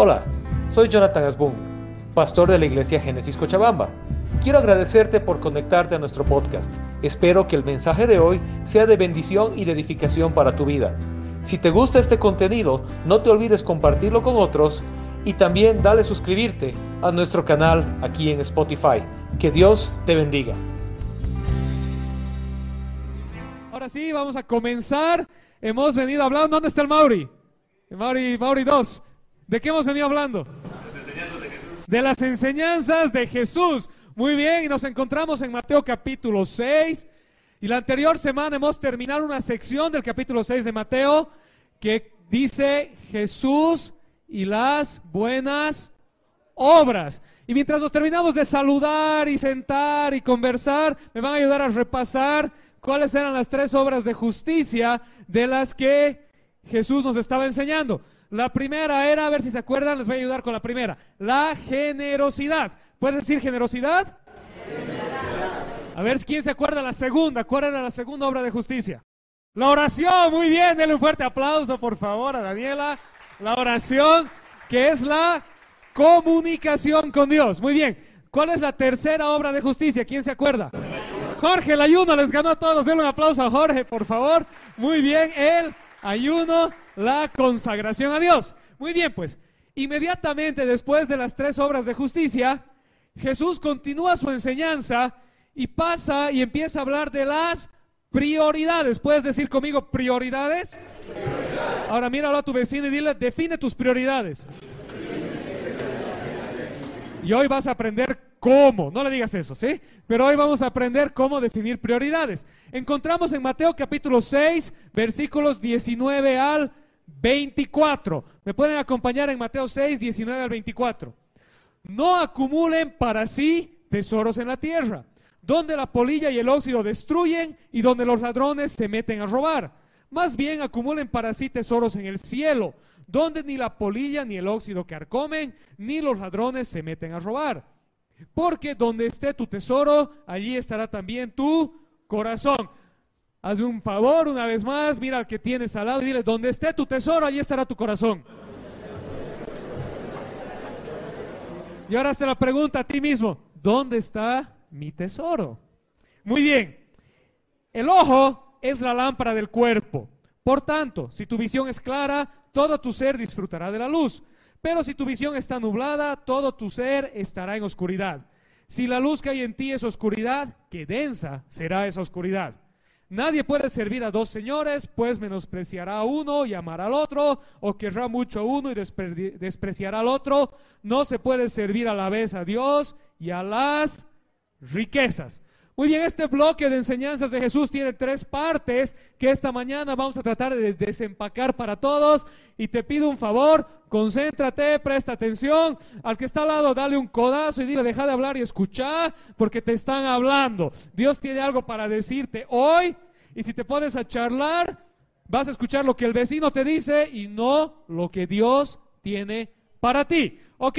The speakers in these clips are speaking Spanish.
Hola, soy Jonathan Asbun, pastor de la iglesia Génesis Cochabamba. Quiero agradecerte por conectarte a nuestro podcast. Espero que el mensaje de hoy sea de bendición y de edificación para tu vida. Si te gusta este contenido, no te olvides compartirlo con otros y también dale suscribirte a nuestro canal aquí en Spotify. Que Dios te bendiga. Ahora sí, vamos a comenzar. Hemos venido hablando. ¿Dónde está el Mauri? Mauri, Mauri 2. ¿De qué hemos venido hablando? De las enseñanzas de Jesús. Muy bien, y nos encontramos en Mateo capítulo 6. Y la anterior semana hemos terminado una sección del capítulo 6 de Mateo que dice Jesús y las buenas obras. Y mientras nos terminamos de saludar y sentar y conversar, me van a ayudar a repasar cuáles eran las tres obras de justicia de las que Jesús nos estaba enseñando. La primera era, a ver si se acuerdan, les voy a ayudar con la primera, la generosidad. ¿Puedes decir generosidad? A ver quién se acuerda la segunda. ¿Cuál era la segunda obra de justicia? La oración, muy bien, denle un fuerte aplauso por favor a Daniela. La oración, que es la comunicación con Dios. Muy bien. ¿Cuál es la tercera obra de justicia? ¿Quién se acuerda? Jorge, el ayuno les ganó a todos. Denle un aplauso a Jorge, por favor. Muy bien, el ayuno, la consagración a Dios. Muy bien, pues, inmediatamente después de las tres obras de justicia, Jesús continúa su enseñanza y pasa y empieza a hablar de las prioridades. ¿Puedes decir conmigo prioridades? Ahora míralo a tu vecino y dile, define tus prioridades. Y hoy vas a aprender cómo, no le digas eso, ¿sí? Pero hoy vamos a aprender cómo definir prioridades. Encontramos en Mateo capítulo 6, versículos 19 al 24. ¿Me pueden acompañar en Mateo 6, 19 al 24? No acumulen para sí tesoros en la tierra, donde la polilla y el óxido destruyen y donde los ladrones se meten a robar. Más bien acumulen para sí tesoros en el cielo, donde ni la polilla ni el óxido carcomen, ni los ladrones se meten a robar. Porque donde esté tu tesoro, allí estará también tu corazón. Hazme un favor una vez más, mira al que tienes al lado y dile, donde esté tu tesoro, allí estará tu corazón. Y ahora se la pregunta a ti mismo, ¿dónde está mi tesoro? Muy bien, el ojo es la lámpara del cuerpo. Por tanto, si tu visión es clara, todo tu ser disfrutará de la luz. Pero si tu visión está nublada, todo tu ser estará en oscuridad. Si la luz que hay en ti es oscuridad, qué densa será esa oscuridad. Nadie puede servir a dos señores, pues menospreciará a uno y amará al otro, o querrá mucho a uno y despreciará al otro. No se puede servir a la vez a Dios y a las riquezas. Muy bien, este bloque de enseñanzas de Jesús tiene tres partes que esta mañana vamos a tratar de desempacar para todos. Y te pido un favor, concéntrate, presta atención. Al que está al lado, dale un codazo y dile, deja de hablar y escucha, porque te están hablando. Dios tiene algo para decirte hoy. Y si te pones a charlar, vas a escuchar lo que el vecino te dice y no lo que Dios tiene para ti. Ok.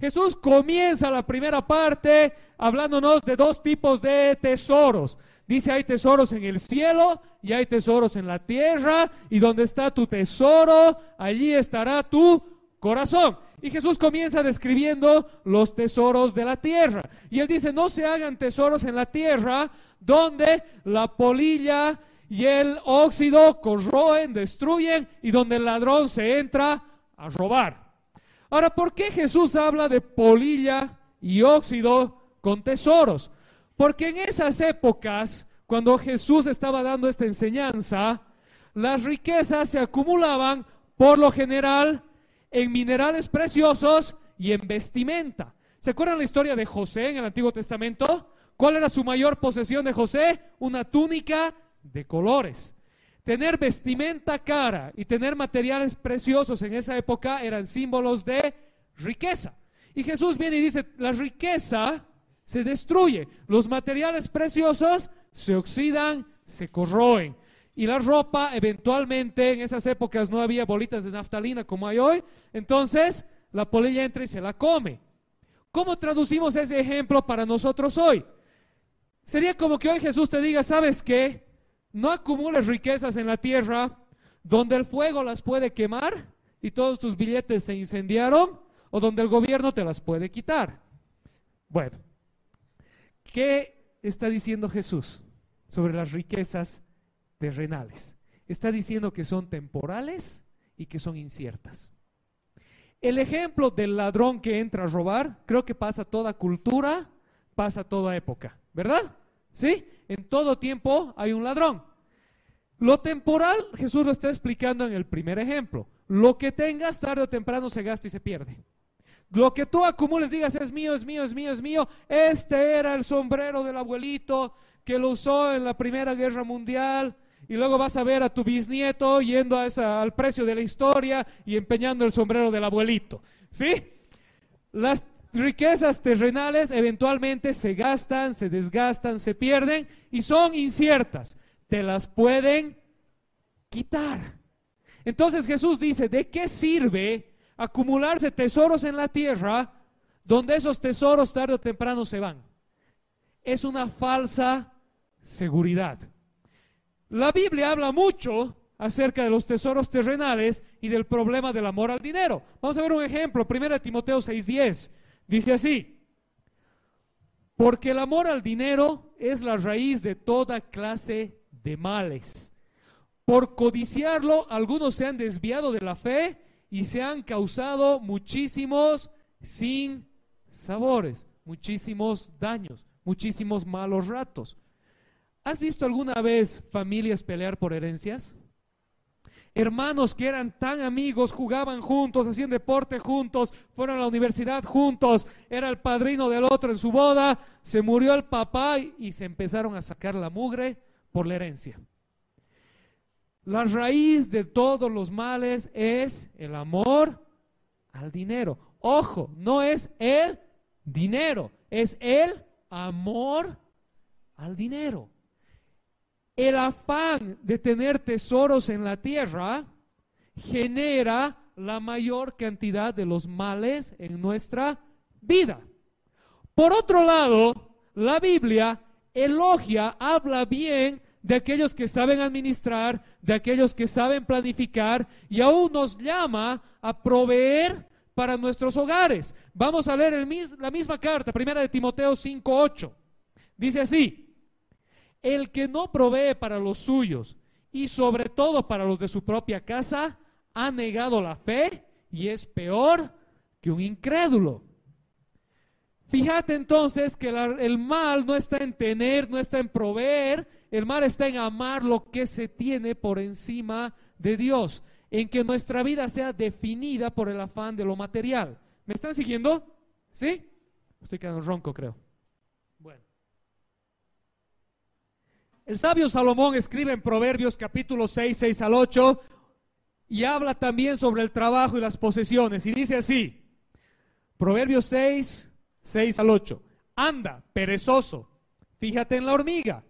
Jesús comienza la primera parte hablándonos de dos tipos de tesoros. Dice, hay tesoros en el cielo y hay tesoros en la tierra, y donde está tu tesoro, allí estará tu corazón. Y Jesús comienza describiendo los tesoros de la tierra. Y él dice, no se hagan tesoros en la tierra donde la polilla y el óxido corroen, destruyen, y donde el ladrón se entra a robar. Ahora, ¿por qué Jesús habla de polilla y óxido con tesoros? Porque en esas épocas, cuando Jesús estaba dando esta enseñanza, las riquezas se acumulaban por lo general en minerales preciosos y en vestimenta. ¿Se acuerdan la historia de José en el Antiguo Testamento? ¿Cuál era su mayor posesión de José? Una túnica de colores. Tener vestimenta cara y tener materiales preciosos en esa época eran símbolos de riqueza. Y Jesús viene y dice, la riqueza se destruye, los materiales preciosos se oxidan, se corroen. Y la ropa, eventualmente, en esas épocas no había bolitas de naftalina como hay hoy, entonces la polilla entra y se la come. ¿Cómo traducimos ese ejemplo para nosotros hoy? Sería como que hoy Jesús te diga, ¿sabes qué? No acumules riquezas en la tierra donde el fuego las puede quemar y todos tus billetes se incendiaron o donde el gobierno te las puede quitar. Bueno, ¿qué está diciendo Jesús sobre las riquezas terrenales? Está diciendo que son temporales y que son inciertas. El ejemplo del ladrón que entra a robar, creo que pasa toda cultura, pasa toda época, ¿verdad? ¿Sí? En todo tiempo hay un ladrón. Lo temporal, Jesús lo está explicando en el primer ejemplo. Lo que tengas tarde o temprano se gasta y se pierde. Lo que tú acumules, digas, es mío, es mío, es mío, es mío. Este era el sombrero del abuelito que lo usó en la Primera Guerra Mundial. Y luego vas a ver a tu bisnieto yendo al precio de la historia y empeñando el sombrero del abuelito. ¿Sí? Las riquezas terrenales eventualmente se gastan, se desgastan, se pierden y son inciertas. Te las pueden quitar. Entonces Jesús dice, ¿de qué sirve acumularse tesoros en la tierra donde esos tesoros tarde o temprano se van? Es una falsa seguridad. La Biblia habla mucho acerca de los tesoros terrenales y del problema del amor al dinero. Vamos a ver un ejemplo, 1 Timoteo 6:10. Dice así, porque el amor al dinero es la raíz de toda clase de males. Por codiciarlo, algunos se han desviado de la fe y se han causado muchísimos sin sabores, muchísimos daños, muchísimos malos ratos. ¿Has visto alguna vez familias pelear por herencias? Hermanos que eran tan amigos, jugaban juntos, hacían deporte juntos, fueron a la universidad juntos, era el padrino del otro en su boda, se murió el papá y se empezaron a sacar la mugre por la herencia. La raíz de todos los males es el amor al dinero. Ojo, no es el dinero, es el amor al dinero. El afán de tener tesoros en la tierra genera la mayor cantidad de los males en nuestra vida. Por otro lado, la Biblia elogia, habla bien de aquellos que saben administrar, de aquellos que saben planificar y aún nos llama a proveer para nuestros hogares. Vamos a leer el, la misma carta, primera de Timoteo 5:8. Dice así: El que no provee para los suyos y sobre todo para los de su propia casa, ha negado la fe y es peor que un incrédulo. Fíjate entonces que el mal no está en tener, no está en proveer, el mal está en amar lo que se tiene por encima de Dios, en que nuestra vida sea definida por el afán de lo material. ¿Me están siguiendo? ¿Sí? Estoy quedando ronco, creo. Bueno. El sabio Salomón escribe en Proverbios capítulo 6, 6 al 8 y habla también sobre el trabajo y las posesiones. Y dice así, Proverbios 6, 6 al 8. Anda, perezoso, fíjate en la hormiga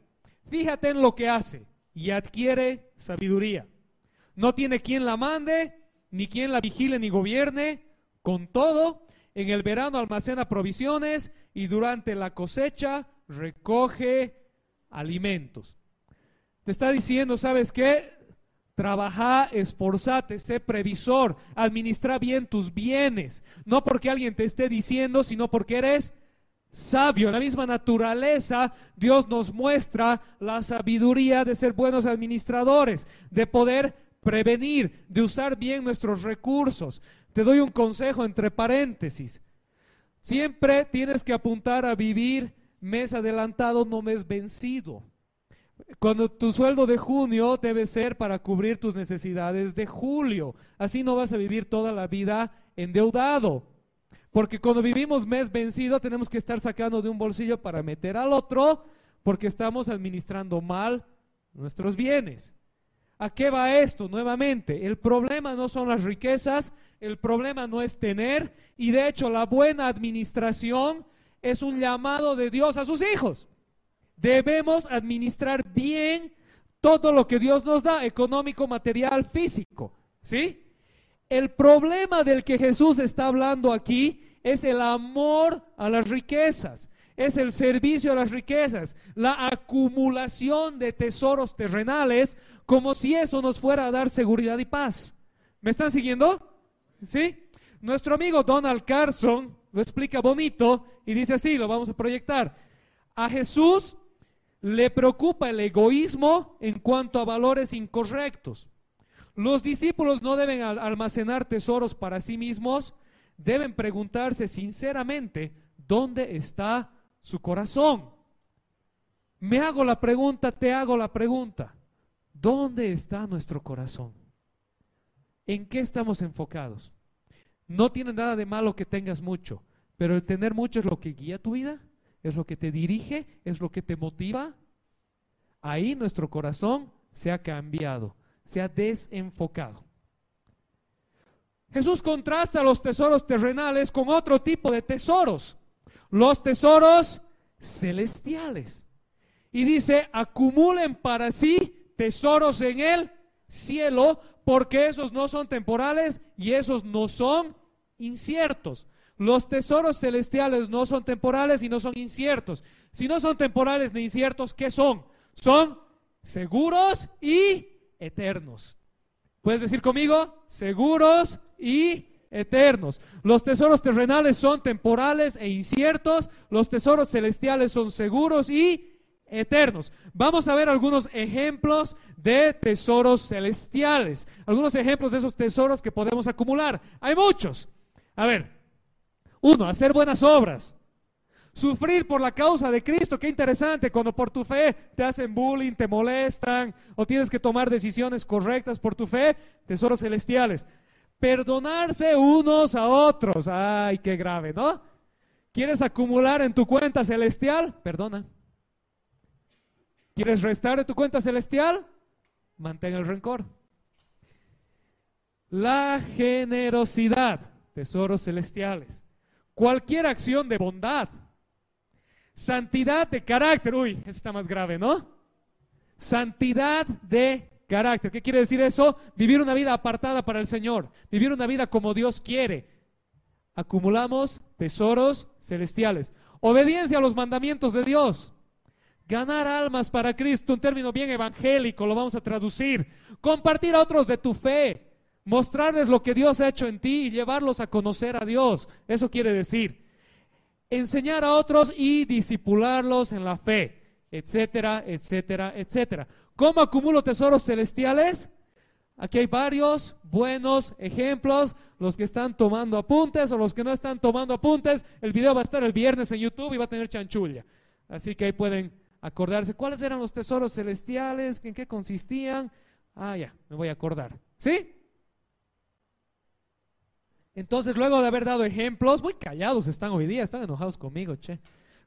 Fíjate en lo que hace y adquiere sabiduría. No tiene quien la mande, ni quien la vigile ni gobierne. Con todo, en el verano almacena provisiones y durante la cosecha recoge alimentos. Te está diciendo, ¿sabes qué? Trabaja, esforzate, sé previsor, administra bien tus bienes. No porque alguien te esté diciendo, sino porque eres sabio. la misma naturaleza, Dios nos muestra la sabiduría de ser buenos administradores, de poder prevenir, de usar bien nuestros recursos. Te doy un consejo entre paréntesis. Siempre tienes que apuntar a vivir mes adelantado, no mes vencido. Cuando tu sueldo de junio debe ser para cubrir tus necesidades de julio. Así no vas a vivir toda la vida endeudado. Porque cuando vivimos mes vencido tenemos que estar sacando de un bolsillo para meter al otro porque estamos administrando mal nuestros bienes. ¿A qué va esto? Nuevamente, el problema no son las riquezas, el problema no es tener y de hecho la buena administración es un llamado de Dios a sus hijos. Debemos administrar bien todo lo que Dios nos da, económico, material, físico. ¿Sí? El problema del que Jesús está hablando aquí es el amor a las riquezas, es el servicio a las riquezas, la acumulación de tesoros terrenales, como si eso nos fuera a dar seguridad y paz. ¿Me están siguiendo? ¿Sí? Nuestro amigo Donald Carson lo explica bonito y dice así, lo vamos a proyectar. A Jesús le preocupa el egoísmo en cuanto a valores incorrectos. Los discípulos no deben almacenar tesoros para sí mismos, deben preguntarse sinceramente dónde está su corazón. Me hago la pregunta, te hago la pregunta. ¿Dónde está nuestro corazón? ¿En qué estamos enfocados? No tiene nada de malo que tengas mucho, pero el tener mucho es lo que guía tu vida, es lo que te dirige, es lo que te motiva. Ahí nuestro corazón se ha cambiado, se ha desenfocado. Jesús contrasta los tesoros terrenales con otro tipo de tesoros, los tesoros celestiales. Y dice, acumulen para sí tesoros en el cielo, porque esos no son temporales y esos no son inciertos. Los tesoros celestiales no son temporales y no son inciertos. Si no son temporales ni inciertos, ¿qué son? Son seguros y eternos. ¿Puedes decir conmigo? Seguros y eternos. Los tesoros terrenales son temporales e inciertos. Los tesoros celestiales son seguros y eternos. Vamos a ver algunos ejemplos de tesoros celestiales, algunos ejemplos de esos tesoros que podemos acumular. Hay muchos. A ver, uno, hacer buenas obras. Sufrir por la causa de Cristo, qué interesante, cuando por tu fe te hacen bullying, te molestan o tienes que tomar decisiones correctas por tu fe, tesoros celestiales. Perdonarse unos a otros, ay, qué grave, ¿no? ¿Quieres acumular en tu cuenta celestial? Perdona. ¿Quieres restar de tu cuenta celestial? Mantén el rencor. La generosidad, tesoros celestiales. Cualquier acción de bondad. Santidad de carácter. Uy, está más grave, ¿no? Santidad de carácter. ¿Qué quiere decir eso? Vivir una vida apartada para el Señor. Vivir una vida como Dios quiere. Acumulamos tesoros celestiales. Obediencia a los mandamientos de Dios. Ganar almas para Cristo, un término bien evangélico, lo vamos a traducir. Compartir a otros de tu fe, mostrarles lo que Dios ha hecho en ti y llevarlos a conocer a Dios. Eso quiere decir. Enseñar a otros y disipularlos en la fe, etcétera, etcétera, etcétera. ¿Cómo acumulo tesoros celestiales? Aquí hay varios buenos ejemplos. Los que están tomando apuntes o los que no están tomando apuntes, el video va a estar el viernes en YouTube y va a tener chanchulla. Así que ahí pueden acordarse cuáles eran los tesoros celestiales, en qué consistían. Ah, ya, me voy a acordar. ¿Sí? Entonces, luego de haber dado ejemplos, muy callados están hoy día, están enojados conmigo, che.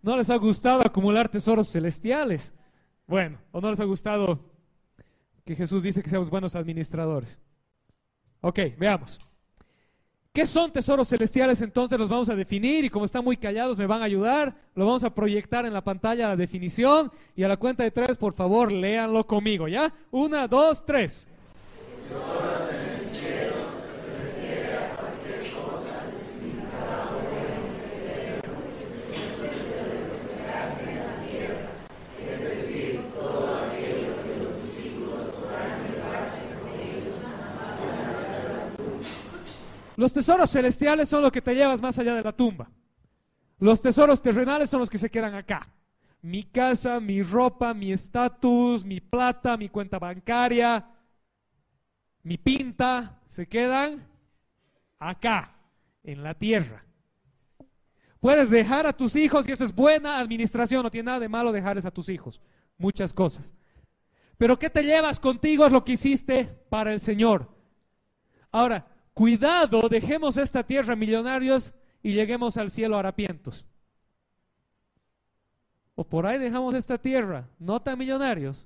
¿No les ha gustado acumular tesoros celestiales? Bueno, ¿o no les ha gustado que Jesús dice que seamos buenos administradores? Ok, veamos. ¿Qué son tesoros celestiales? Entonces los vamos a definir y como están muy callados me van a ayudar. Lo vamos a proyectar en la pantalla la definición y a la cuenta de tres, por favor, léanlo conmigo, ¿ya? Una, dos, tres. Los tesoros celestiales son los que te llevas más allá de la tumba. Los tesoros terrenales son los que se quedan acá. Mi casa, mi ropa, mi estatus, mi plata, mi cuenta bancaria, mi pinta, se quedan acá, en la tierra. Puedes dejar a tus hijos, y eso es buena administración, no tiene nada de malo dejarles a tus hijos, muchas cosas. Pero ¿qué te llevas contigo? Es lo que hiciste para el Señor. Ahora, cuidado, dejemos esta tierra millonarios y lleguemos al cielo harapientos. O por ahí dejamos esta tierra, no tan millonarios,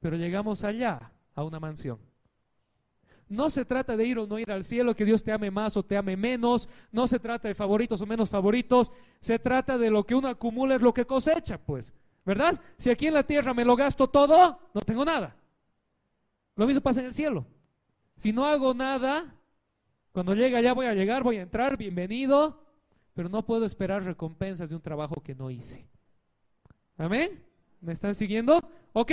pero llegamos allá, a una mansión. No se trata de ir o no ir al cielo, que Dios te ame más o te ame menos. No se trata de favoritos o menos favoritos. Se trata de lo que uno acumula es lo que cosecha, pues. ¿Verdad? Si aquí en la tierra me lo gasto todo, no tengo nada. Lo mismo pasa en el cielo. Si no hago nada, cuando llegue allá voy a llegar, voy a entrar, bienvenido, pero no puedo esperar recompensas de un trabajo que no hice. ¿Amén? ¿Me están siguiendo? Ok.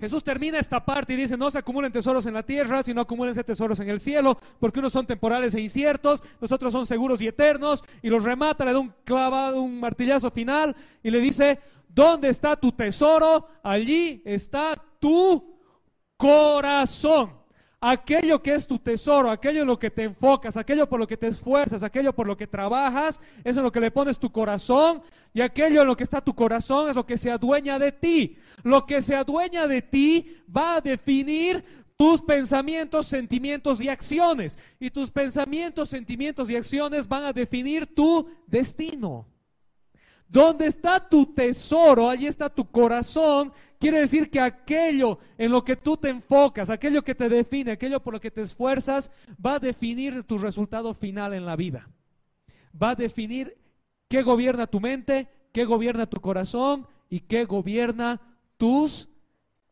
Jesús termina esta parte y dice, no se acumulen tesoros en la tierra, sino acumúlense tesoros en el cielo, porque unos son temporales e inciertos, los otros son seguros y eternos, y los remata, le da un clavado, un martillazo final, y le dice, ¿dónde está tu tesoro? Allí está tu corazón aquello que es tu tesoro, aquello en lo que te enfocas, aquello por lo que te esfuerzas, aquello por lo que trabajas, eso es lo que le pones tu corazón y aquello en lo que está tu corazón es lo que se adueña de ti. Lo que se adueña de ti va a definir tus pensamientos, sentimientos y acciones. Y tus pensamientos, sentimientos y acciones van a definir tu destino. Donde está tu tesoro, allí está tu corazón. Quiere decir que aquello en lo que tú te enfocas, aquello que te define, aquello por lo que te esfuerzas, va a definir tu resultado final en la vida. Va a definir qué gobierna tu mente, qué gobierna tu corazón y qué gobierna tus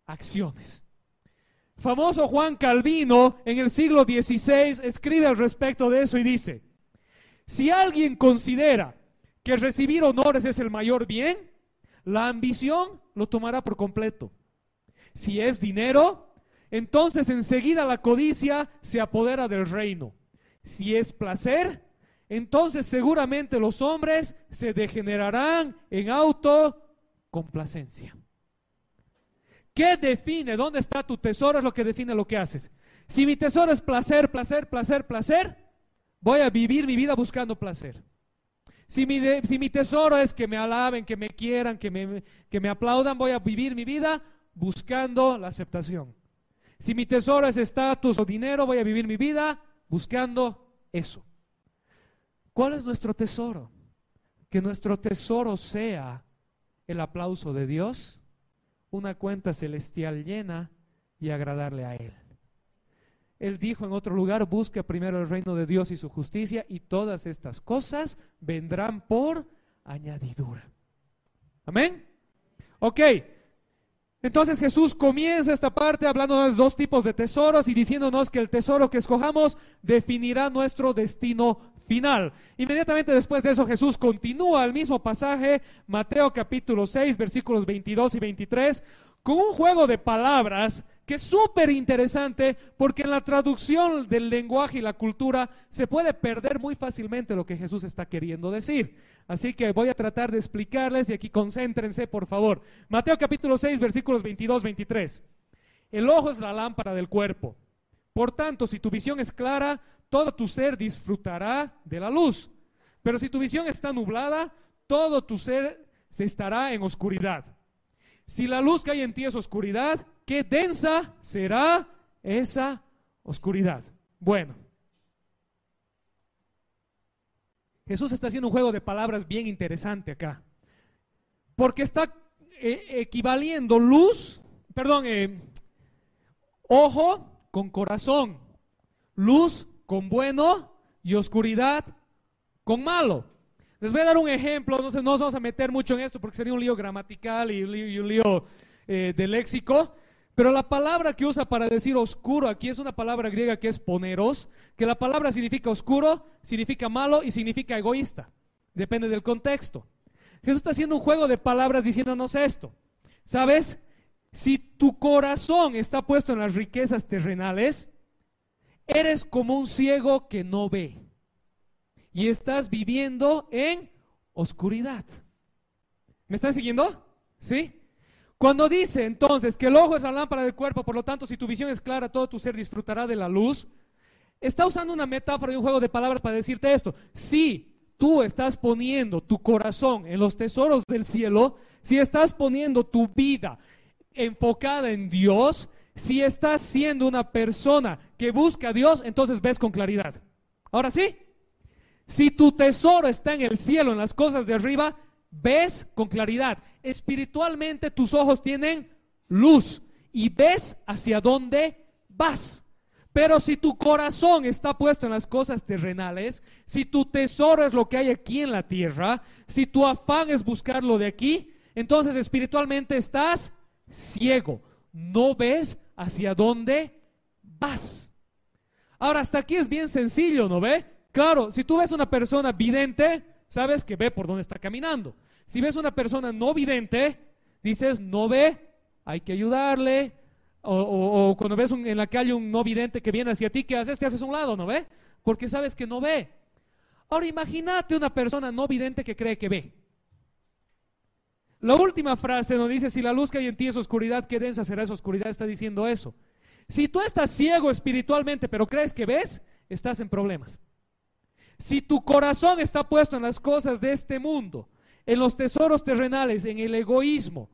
acciones. Famoso Juan Calvino en el siglo XVI escribe al respecto de eso y dice, si alguien considera que recibir honores es el mayor bien, la ambición lo tomará por completo. Si es dinero, entonces enseguida la codicia se apodera del reino. Si es placer, entonces seguramente los hombres se degenerarán en autocomplacencia. ¿Qué define dónde está tu tesoro? Es lo que define lo que haces. Si mi tesoro es placer, placer, placer, placer, voy a vivir mi vida buscando placer. Si mi, tesoro es que me alaben, que me quieran, que me, que me aplaudan, voy a vivir mi vida buscando la aceptación. Si mi tesoro es estatus o dinero, voy a vivir mi vida buscando eso. ¿Cuál es nuestro tesoro? Que nuestro tesoro sea el aplauso de Dios, una cuenta celestial llena y agradarle a Él. Él dijo en otro lugar, busca primero el reino de Dios y su justicia y todas estas cosas vendrán por añadidura. Amén. Ok. Entonces Jesús comienza esta parte hablando de dos tipos de tesoros y diciéndonos que el tesoro que escojamos definirá nuestro destino final. Inmediatamente después de eso Jesús continúa el mismo pasaje, Mateo capítulo 6, versículos 22 y 23, con un juego de palabras que es súper interesante porque en la traducción del lenguaje y la cultura se puede perder muy fácilmente lo que Jesús está queriendo decir. Así que voy a tratar de explicarles y aquí concéntrense, por favor. Mateo capítulo 6, versículos 22, 23. El ojo es la lámpara del cuerpo. Por tanto, si tu visión es clara, todo tu ser disfrutará de la luz. Pero si tu visión está nublada, todo tu ser se estará en oscuridad. Si la luz que hay en ti es oscuridad, qué densa será esa oscuridad. Bueno, Jesús está haciendo un juego de palabras bien interesante acá. Porque está eh, equivaliendo luz, perdón, eh, ojo con corazón, luz con bueno y oscuridad con malo. Les voy a dar un ejemplo, sé, no nos vamos a meter mucho en esto porque sería un lío gramatical y, un lío eh, de léxico, pero la palabra que usa para decir oscuro aquí es una palabra griega que es poneros, que la palabra significa oscuro, significa malo y significa egoísta. Depende del contexto. Jesús está haciendo un juego de palabras diciéndonos esto. ¿Sabes? Si tu corazón está puesto en las riquezas terrenales, eres como un ciego que no ve. Y estás viviendo en oscuridad. ¿Me están siguiendo? ¿Sí? Cuando dice entonces que el ojo es la lámpara del cuerpo, por lo tanto, si tu visión es clara, todo tu ser disfrutará de la luz, está usando una metáfora y un juego de palabras para decirte esto. Si tú estás poniendo tu corazón en los tesoros del cielo, si estás poniendo tu vida enfocada en Dios, si estás siendo una persona que busca a Dios, entonces ves con claridad. Ahora sí, si tu tesoro está en el cielo, en las cosas de arriba, ves con claridad. Espiritualmente tus ojos tienen luz y ves hacia dónde vas. Pero si tu corazón está puesto en las cosas terrenales, si tu tesoro es lo que hay aquí en la tierra, si tu afán es buscarlo de aquí, entonces espiritualmente estás ciego. No ves hacia dónde vas. Ahora, hasta aquí es bien sencillo, ¿no ve? Claro, si tú ves una persona vidente, sabes que ve por dónde está caminando. Si ves una persona no vidente, dices, no ve, hay que ayudarle, O, cuando ves en la calle un no vidente que viene hacia ti, ¿qué haces? Te haces un lado, ¿no ve? Porque sabes que no ve. Ahora imagínate una persona no vidente que cree que ve. La última frase nos dice, si la luz que hay en ti es oscuridad, ¿qué densa será esa oscuridad? Está diciendo eso. Si tú estás ciego espiritualmente, pero crees que ves, estás en problemas. Si tu corazón está puesto en las cosas de este mundo, en los tesoros terrenales, en el egoísmo,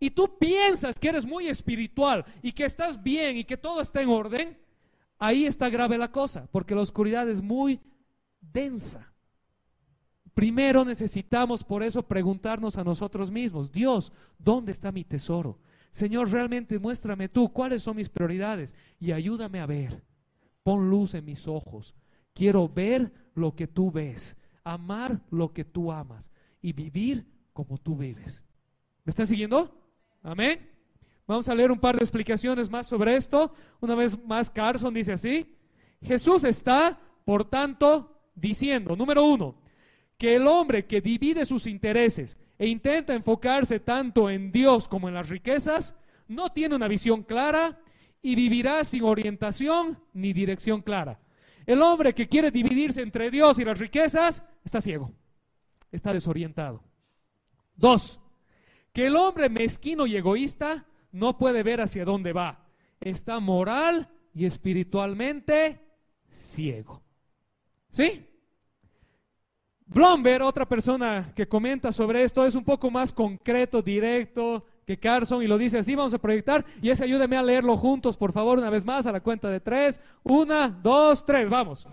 y tú piensas que eres muy espiritual y que estás bien y que todo está en orden, ahí está grave la cosa, porque la oscuridad es muy densa. Primero necesitamos por eso preguntarnos a nosotros mismos, Dios, ¿dónde está mi tesoro? Señor, realmente muéstrame tú cuáles son mis prioridades y ayúdame a ver. Pon luz en mis ojos. Quiero ver lo que tú ves, amar lo que tú amas y vivir como tú vives. ¿Me están siguiendo? Amén. Vamos a leer un par de explicaciones más sobre esto. Una vez más, Carson dice así. Jesús está, por tanto, diciendo, número uno, que el hombre que divide sus intereses e intenta enfocarse tanto en Dios como en las riquezas, no tiene una visión clara y vivirá sin orientación ni dirección clara. El hombre que quiere dividirse entre Dios y las riquezas está ciego, está desorientado. Dos, que el hombre mezquino y egoísta no puede ver hacia dónde va. Está moral y espiritualmente ciego. ¿Sí? Blomberg, otra persona que comenta sobre esto, es un poco más concreto, directo que Carson y lo dice así, vamos a proyectar y ese ayúdeme a leerlo juntos, por favor, una vez más, a la cuenta de tres. Una, dos, tres, vamos.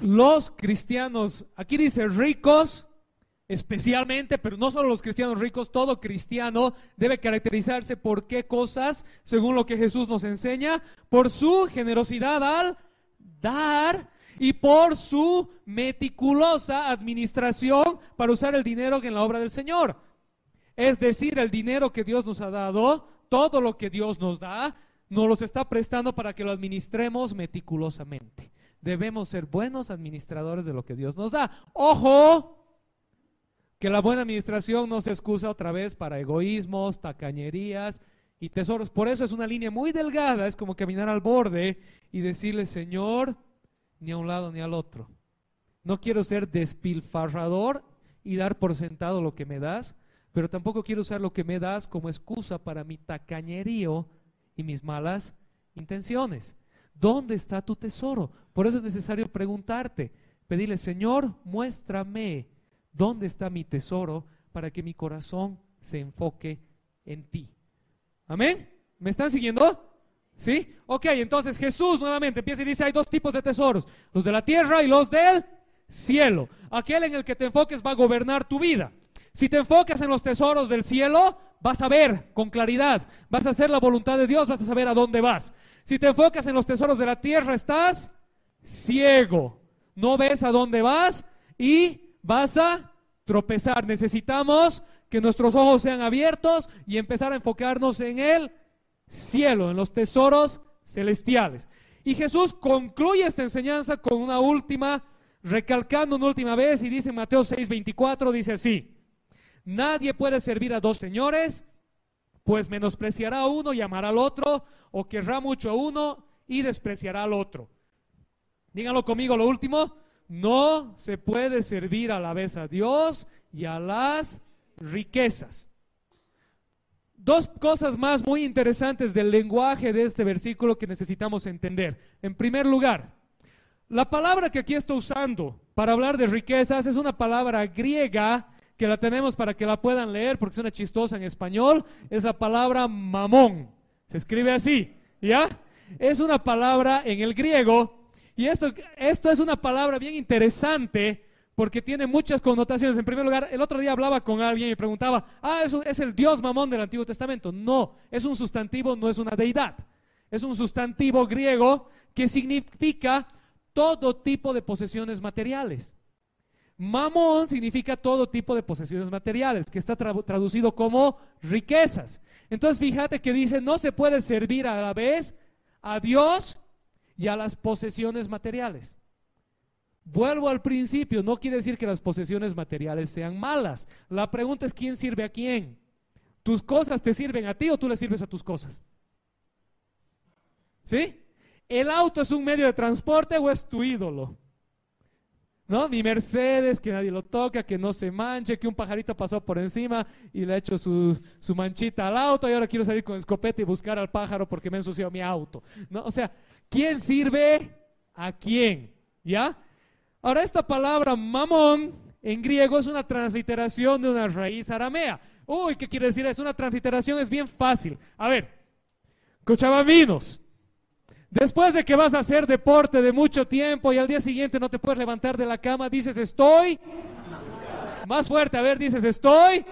Los cristianos, aquí dice ricos, especialmente, pero no solo los cristianos ricos, todo cristiano debe caracterizarse por qué cosas, según lo que Jesús nos enseña, por su generosidad al dar y por su meticulosa administración para usar el dinero en la obra del Señor. Es decir, el dinero que Dios nos ha dado, todo lo que Dios nos da, nos los está prestando para que lo administremos meticulosamente. Debemos ser buenos administradores de lo que Dios nos da. Ojo, que la buena administración no se excusa otra vez para egoísmos, tacañerías y tesoros. Por eso es una línea muy delgada, es como caminar al borde y decirle, Señor, ni a un lado ni al otro. No quiero ser despilfarrador y dar por sentado lo que me das, pero tampoco quiero usar lo que me das como excusa para mi tacañerío y mis malas intenciones. ¿Dónde está tu tesoro? Por eso es necesario preguntarte, pedirle, Señor, muéstrame ¿Dónde está mi tesoro para que mi corazón se enfoque en ti? Amén. ¿Me están siguiendo? ¿Sí? Ok, entonces Jesús nuevamente empieza y dice, hay dos tipos de tesoros, los de la tierra y los del cielo. Aquel en el que te enfoques va a gobernar tu vida. Si te enfocas en los tesoros del cielo, vas a ver con claridad, vas a hacer la voluntad de Dios, vas a saber a dónde vas. Si te enfocas en los tesoros de la tierra, estás ciego, no ves a dónde vas y vas a tropezar. Necesitamos que nuestros ojos sean abiertos y empezar a enfocarnos en el cielo, en los tesoros celestiales. Y Jesús concluye esta enseñanza con una última, recalcando una última vez, y dice en Mateo 6:24, dice así, nadie puede servir a dos señores, pues menospreciará a uno y amará al otro, o querrá mucho a uno y despreciará al otro. Díganlo conmigo, lo último, no se puede servir a la vez a Dios y a las riquezas. Dos cosas más muy interesantes del lenguaje de este versículo que necesitamos entender. En primer lugar, la palabra que aquí está usando para hablar de riquezas es una palabra griega que la tenemos para que la puedan leer porque es una chistosa en español. Es la palabra mamón. Se escribe así, ¿ya? Es una palabra en el griego y esto, esto es una palabra bien interesante porque tiene muchas connotaciones. En primer lugar, el otro día hablaba con alguien y preguntaba, ah, eso es el Dios mamón del Antiguo Testamento. No, es un sustantivo, no es una deidad. Es un sustantivo griego que significa todo tipo de posesiones materiales. Mamón significa todo tipo de posesiones materiales, que está traducido como riquezas. Entonces fíjate que dice, no se puede servir a la vez a Dios y a las posesiones materiales. Vuelvo al principio, no quiere decir que las posesiones materiales sean malas. La pregunta es quién sirve a quién. ¿Tus cosas te sirven a ti o tú le sirves a tus cosas? ¿Sí? ¿El auto es un medio de transporte o es tu ídolo? ¿No? Mi Mercedes, que nadie lo toca, que no se manche, que un pajarito pasó por encima y le ha hecho su, su manchita al auto y ahora quiero salir con escopeta y buscar al pájaro porque me ha ensuciado mi auto. ¿No? O sea, ¿quién sirve a quién? ¿Ya? Ahora, esta palabra mamón en griego es una transliteración de una raíz aramea. Uy, ¿qué quiere decir? Es una transliteración, es bien fácil. A ver, cochabambinos. Después de que vas a hacer deporte de mucho tiempo y al día siguiente no te puedes levantar de la cama, dices estoy. Más fuerte, a ver, dices estoy.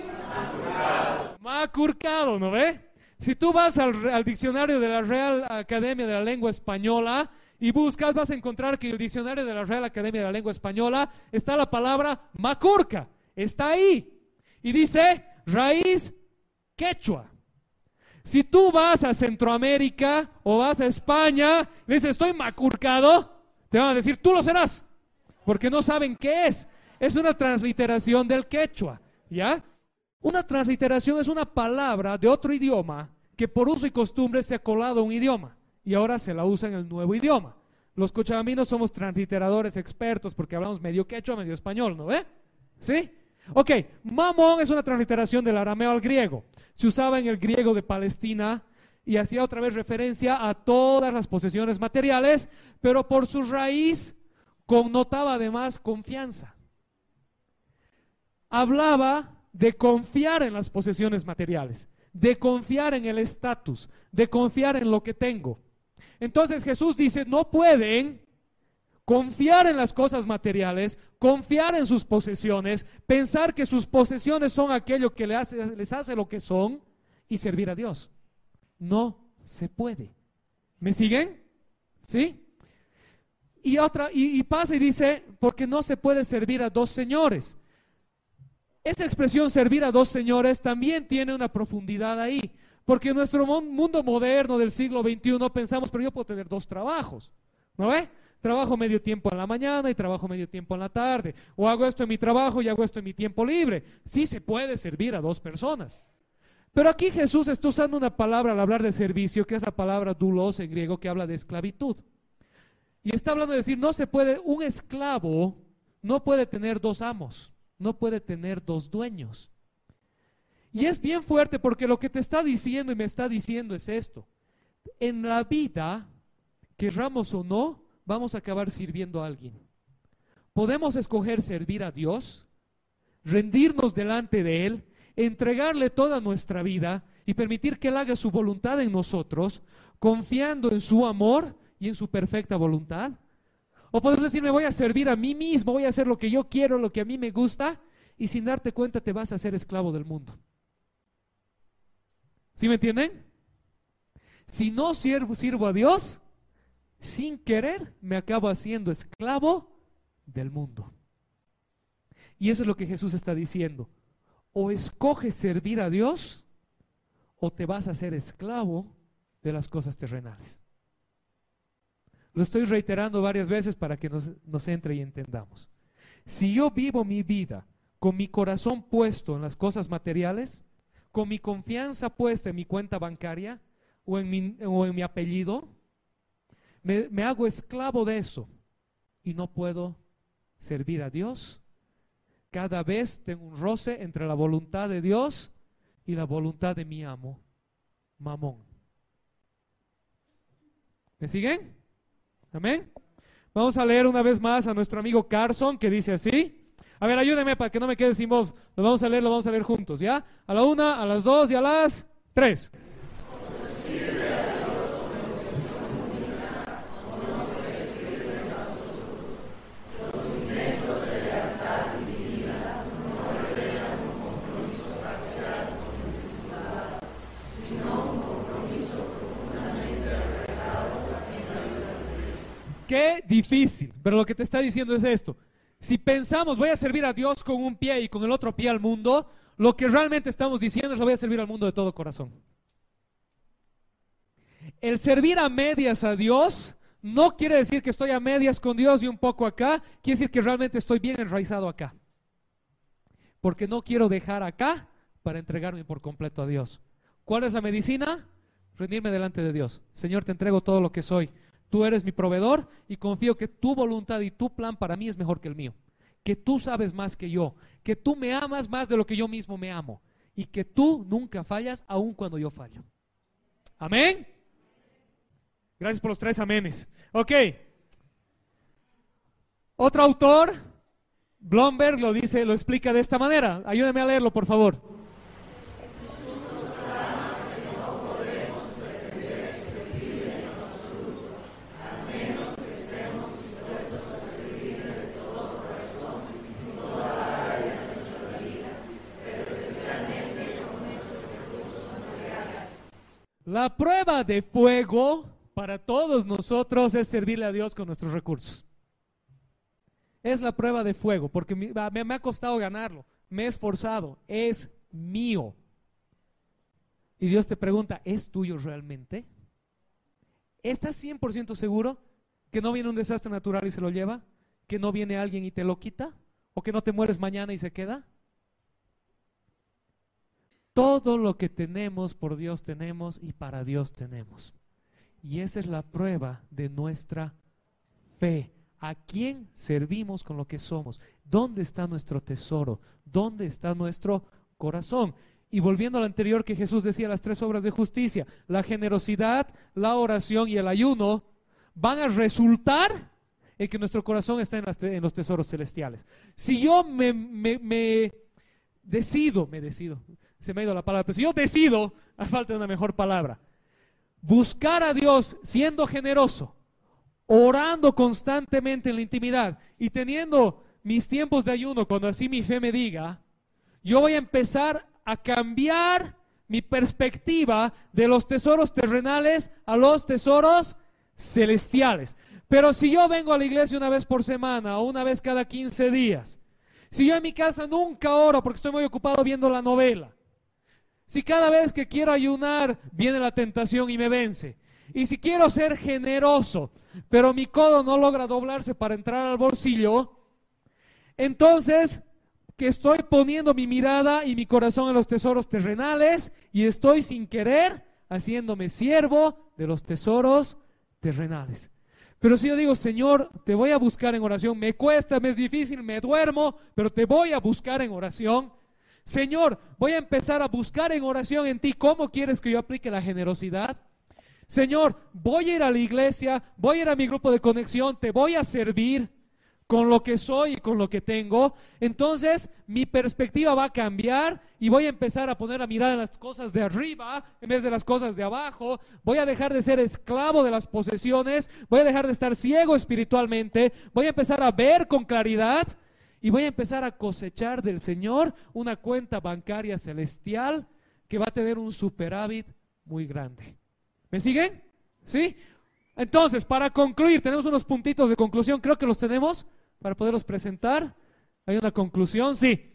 Macurcado, ¿no ve? Si tú vas al, al, diccionario de la Real Academia de la Lengua Española y buscas, vas a encontrar que en el diccionario de la Real Academia de la Lengua Española está la palabra macurca. Está ahí. Y dice raíz quechua. Si tú vas a Centroamérica o vas a España, le dices, estoy macurcado, te van a decir, tú lo serás, porque no saben qué es. Es una transliteración del quechua, ¿ya? Una transliteración es una palabra de otro idioma que por uso y costumbre se ha colado a un idioma y ahora se la usa en el nuevo idioma. Los cochabaminos somos transliteradores expertos porque hablamos medio quechua, medio español, ¿no ve? ¿Sí? Ok, mamón es una transliteración del arameo al griego se usaba en el griego de Palestina y hacía otra vez referencia a todas las posesiones materiales, pero por su raíz connotaba además confianza. Hablaba de confiar en las posesiones materiales, de confiar en el estatus, de confiar en lo que tengo. Entonces Jesús dice, no pueden confiar en las cosas materiales, confiar en sus posesiones, pensar que sus posesiones son aquello que les hace, lo que son y servir a Dios. No se puede. ¿Me siguen? ¿Sí? Y otra, y, y pasa y dice, porque no se puede servir a dos señores. Esa expresión servir a dos señores también tiene una profundidad ahí. Porque en nuestro mundo moderno del siglo XXI pensamos, pero yo puedo tener dos trabajos. ¿No ve? Trabajo medio tiempo en la mañana y trabajo medio tiempo en la tarde. O hago esto en mi trabajo y hago esto en mi tiempo libre. Sí se puede servir a dos personas. Pero aquí Jesús está usando una palabra al hablar de servicio, que es la palabra dulos en griego, que habla de esclavitud. Y está hablando de decir, no se puede, un esclavo no puede tener dos amos, no puede tener dos dueños. Y es bien fuerte porque lo que te está diciendo y me está diciendo es esto. En la vida, querramos o no, vamos a acabar sirviendo a alguien. Podemos escoger servir a Dios, rendirnos delante de Él, entregarle toda nuestra vida y permitir que Él haga su voluntad en nosotros, confiando en su amor y en su perfecta voluntad. O podemos decir, me voy a servir a mí mismo, voy a hacer lo que yo quiero, lo que a mí me gusta, y sin darte cuenta te vas a hacer esclavo del mundo. ¿Sí me entienden? Si no sirvo, sirvo a Dios, sin querer me acabo haciendo esclavo del mundo. Y eso es lo que Jesús está diciendo. O escoges servir a Dios o te vas a hacer esclavo de las cosas terrenales. Lo estoy reiterando varias veces para que nos, nos entre y entendamos. Si yo vivo mi vida con mi corazón puesto en las cosas materiales, con mi confianza puesta en mi cuenta bancaria o en mi, o en mi apellido, me, hago esclavo de eso y no puedo servir a Dios. Cada vez tengo un roce entre la voluntad de Dios y la voluntad de mi amo, Mamón. ¿Me siguen? Amén. Vamos a leer una vez más a nuestro amigo Carson que dice así. A ver, ayúdenme para que no me quede sin voz. Lo vamos a leer, lo vamos a leer juntos, ¿ya? A la una, a las dos y a las tres. Qué difícil. Pero lo que te está diciendo es esto. Si pensamos voy a servir a Dios con un pie y con el otro pie al mundo, lo que realmente estamos diciendo es lo voy a servir al mundo de todo corazón. el servir a medias a Dios no quiere decir que estoy a medias con Dios y un poco acá, quiere decir que realmente estoy bien enraizado acá. Porque no quiero dejar acá para entregarme por completo a Dios. ¿Cuál es la medicina? Rendirme delante de Dios. Señor, te entrego todo lo que soy. Tú eres mi proveedor y confío que tu voluntad y tu plan para mí es mejor que el mío. Que tú sabes más que yo. Que tú me amas más de lo que yo mismo me amo. Y que tú nunca fallas aun cuando yo fallo. Amén. Gracias por los tres amenes. Ok. Otro autor, Blomberg, lo dice, lo explica de esta manera. Ayúdame a leerlo, por favor. La prueba de fuego para todos nosotros es servirle a Dios con nuestros recursos. Es la prueba de fuego, porque me, ha costado ganarlo, me he esforzado, es mío. Y Dios te pregunta, ¿es tuyo realmente? ¿Estás 100% seguro que no viene un desastre natural y se lo lleva? ¿Que no viene alguien y te lo quita? ¿O que no te mueres mañana y se queda? Todo lo que tenemos por Dios tenemos y para Dios tenemos. Y esa es la prueba de nuestra fe. ¿A quién servimos con lo que somos? ¿Dónde está nuestro tesoro? ¿Dónde está nuestro corazón? Y volviendo al anterior que Jesús decía, las tres obras de justicia, la generosidad, la oración y el ayuno, van a resultar en que nuestro corazón está en, los tesoros celestiales. Si yo me, me, decido, me decido, se me ha ido la palabra, pero si yo decido, a falta de una mejor palabra, buscar a Dios siendo generoso, orando constantemente en la intimidad y teniendo mis tiempos de ayuno cuando así mi fe me diga, yo voy a empezar a cambiar mi perspectiva de los tesoros terrenales a los tesoros celestiales. Pero si yo vengo a la iglesia una vez por semana o una vez cada 15 días, si yo en mi casa nunca oro porque estoy muy ocupado viendo la novela, si cada vez que quiero ayunar viene la tentación y me vence. Y si quiero ser generoso, pero mi codo no logra doblarse para entrar al bolsillo, entonces que estoy poniendo mi mirada y mi corazón en los tesoros terrenales y estoy sin querer haciéndome siervo de los tesoros terrenales. Pero si yo digo, Señor, te voy a buscar en oración, me cuesta, me es difícil, me duermo, pero te voy a buscar en oración, Señor, voy a empezar a buscar en oración en ti cómo quieres que yo aplique la generosidad. Señor, voy a ir a la iglesia, voy a ir a mi grupo de conexión, te voy a servir con lo que soy y con lo que tengo. Entonces mi perspectiva va a cambiar y voy a empezar a poner a mirar las cosas de arriba en vez de las cosas de abajo. Voy a dejar de ser esclavo de las posesiones, voy a dejar de estar ciego espiritualmente, voy a empezar a ver con claridad y voy a empezar a cosechar del Señor una cuenta bancaria celestial que va a tener un superávit muy grande. ¿Me siguen? ¿Sí? Entonces, para concluir, tenemos unos puntitos de conclusión, creo que los tenemos para poderlos presentar. ¿Hay una conclusión? Sí.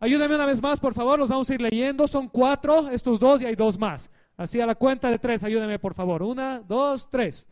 Ayúdame una vez más, por favor, los vamos a ir leyendo. Son cuatro, estos dos y hay dos más. Así a la cuenta de tres, ayúdame por favor. Una, dos, tres.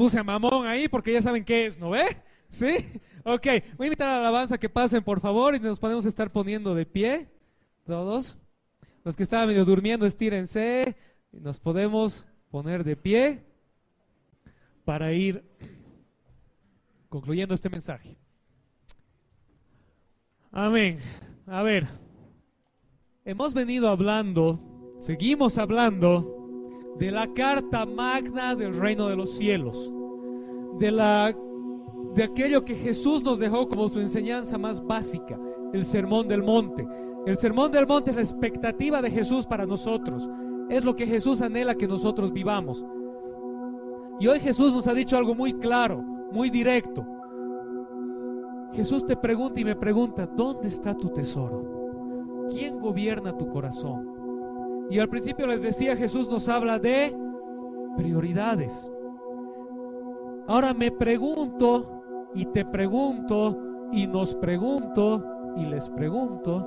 Puse a mamón ahí porque ya saben qué es, ¿no ve? ¿Sí? Ok, voy a invitar a la alabanza que pasen por favor y nos podemos estar poniendo de pie, todos. Los que estaban medio durmiendo, estírense y nos podemos poner de pie para ir concluyendo este mensaje. Amén. A ver, hemos venido hablando, seguimos hablando de la carta magna del reino de los cielos, de, la, de aquello que Jesús nos dejó como su enseñanza más básica, el sermón del monte, El sermón del monte es la expectativa de Jesús para nosotros. Es lo que Jesús anhela que nosotros vivamos. Y hoy Jesús nos ha dicho algo muy claro, muy directo. Jesús te pregunta y me pregunta, ¿dónde está tu tesoro? ¿Quién gobierna tu corazón? Y al principio les decía, Jesús nos habla de prioridades. Ahora me pregunto y te pregunto y nos pregunto y les pregunto,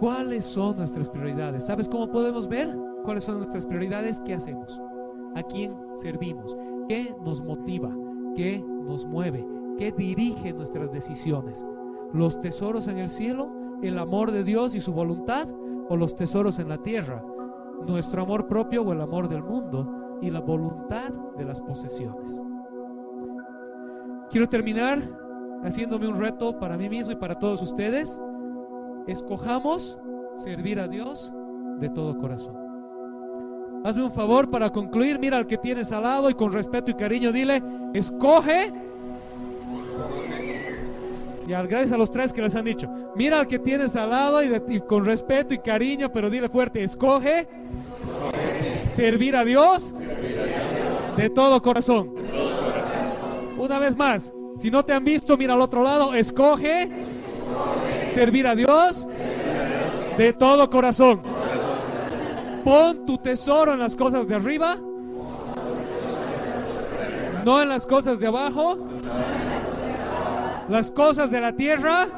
¿cuáles son nuestras prioridades? ¿Sabes cómo podemos ver cuáles son nuestras prioridades? ¿Qué hacemos? ¿A quién servimos? ¿Qué nos motiva? ¿Qué nos mueve? ¿Qué dirige nuestras decisiones? ¿Los tesoros en el cielo? ¿El amor de Dios y su voluntad? ¿O los tesoros en la tierra? ¿Nuestro amor propio o el amor del mundo? Y la voluntad de las posesiones. Quiero terminar haciéndome un reto para mí mismo y para todos ustedes. Escojamos servir a Dios de todo corazón. Hazme un favor para concluir, mira al que tienes al lado y con respeto y cariño dile, escoge. Y al gracias a los tres que les han dicho, mira al que tienes al lado y, con respeto y cariño, pero dile fuerte, escoge, Servir, a Dios, de todo corazón. Una vez más, si no te han visto, mira al otro lado, escoge, servir a Dios de todo corazón. Pon tu tesoro en las cosas de arriba, no en las cosas de abajo. Las cosas de la tierra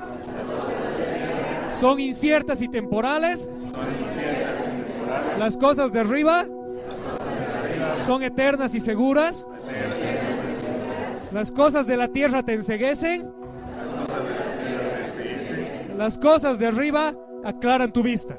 son inciertas y temporales. Las cosas de arriba son eternas y seguras. Las cosas de la tierra te enseguecen. Las cosas de arriba aclaran tu vista.